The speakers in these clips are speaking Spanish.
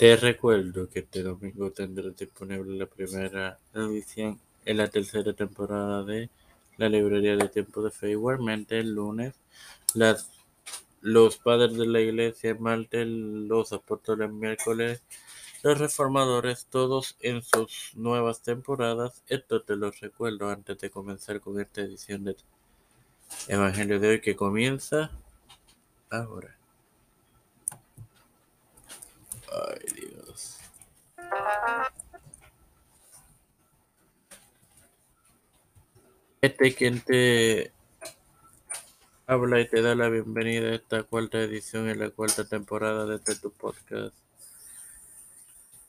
Te recuerdo que este domingo tendrás disponible la primera edición en la tercera temporada de la librería de tiempo de fe. Igualmente, el lunes, los padres de la iglesia, martes, los apóstoles, miércoles, los reformadores, todos en sus nuevas temporadas. Esto te lo recuerdo antes de comenzar con esta edición de Evangelio de hoy que comienza ahora. Este quien te habla y te da la bienvenida a esta cuarta edición en la cuarta temporada de este tu podcast.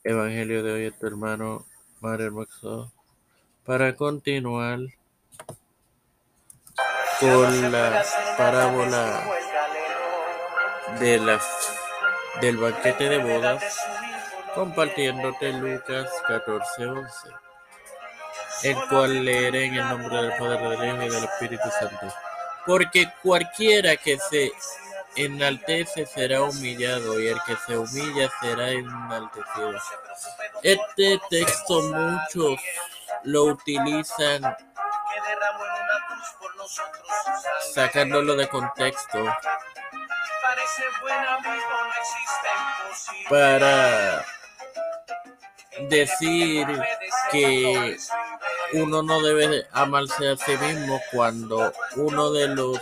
Evangelio de hoy es tu hermano Mario Moxo para continuar con la parábola de la, del banquete de bodas, compartiéndote Lucas 14:11, el cual leeré en el nombre del Padre, del Hijo y del Espíritu Santo. Porque cualquiera que se enaltece será humillado y el que se humilla será enaltecido. Este texto muchos lo utilizan sacándolo de contexto para decir que uno no debe amarse a sí mismo cuando uno de los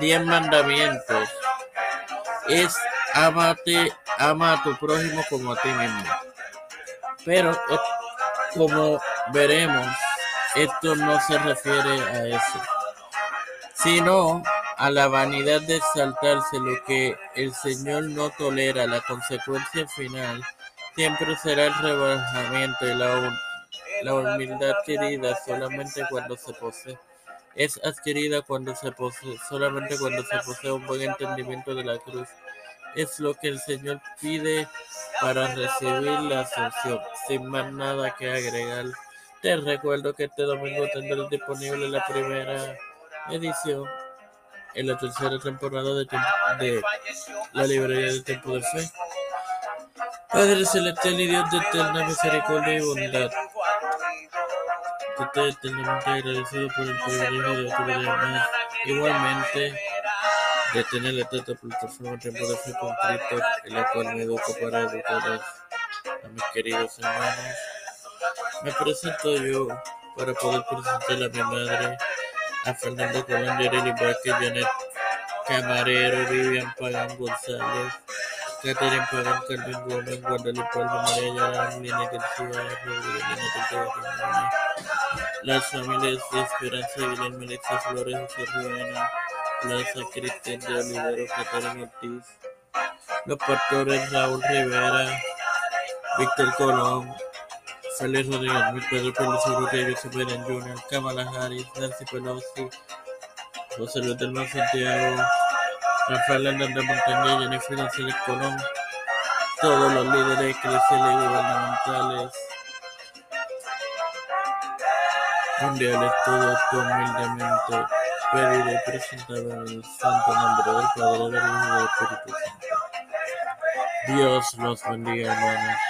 diez mandamientos es amate, ama a tu prójimo como a ti mismo. Pero como veremos, esto no se refiere a eso, sino a la vanidad de exaltarse, lo que el Señor no tolera. La consecuencia final siempre será el rebajamiento y la, humildad querida solamente cuando se posee. Es adquirida cuando se posee, solamente cuando se posee un buen entendimiento de la cruz. Es lo que el Señor pide para recibir la ascensión. Sin más nada que agregar, te recuerdo que este domingo tendrás disponible la primera edición en la tercera temporada de, de la librería del Tiempo de Fe. Padre celestial y Dios de eterna misericordia y bondad, que estoy eternamente agradecido por el privilegio de autoridad Igualmente, de tener esta plataforma Tiempo de Fe con Cristo, en la cual me educo para educar a mis queridos hermanos. Me presento yo para poder presentar a mi madre, a Fernando Colón, Yereli Vázquez, Janet Camarero, Vivian Pagán González, Captain Employment Content Government Guadalupe Mariayaran viene que actúa viene que actúa Las familias de Esperanza Vilén Melexia Flores Sergio Ana Plaza Cristian de Olivero Catarina Ortiz Los pastores Raúl Rivera Víctor Colón Félix Rodríguez Luis Pedro Pérez Urrutia Joseph Beren Jr. Kamala Harris Nancy Pelosi José Luis del Santiago Rafael Hernández Montañez, Jennifer González Colón, todos los líderes eclesiales y gubernamentales mundiales, todo esto humildemente pedido y presentado en el santo nombre del Padre, del Hijo y del Espíritu Santo. Dios los bendiga, hermanos.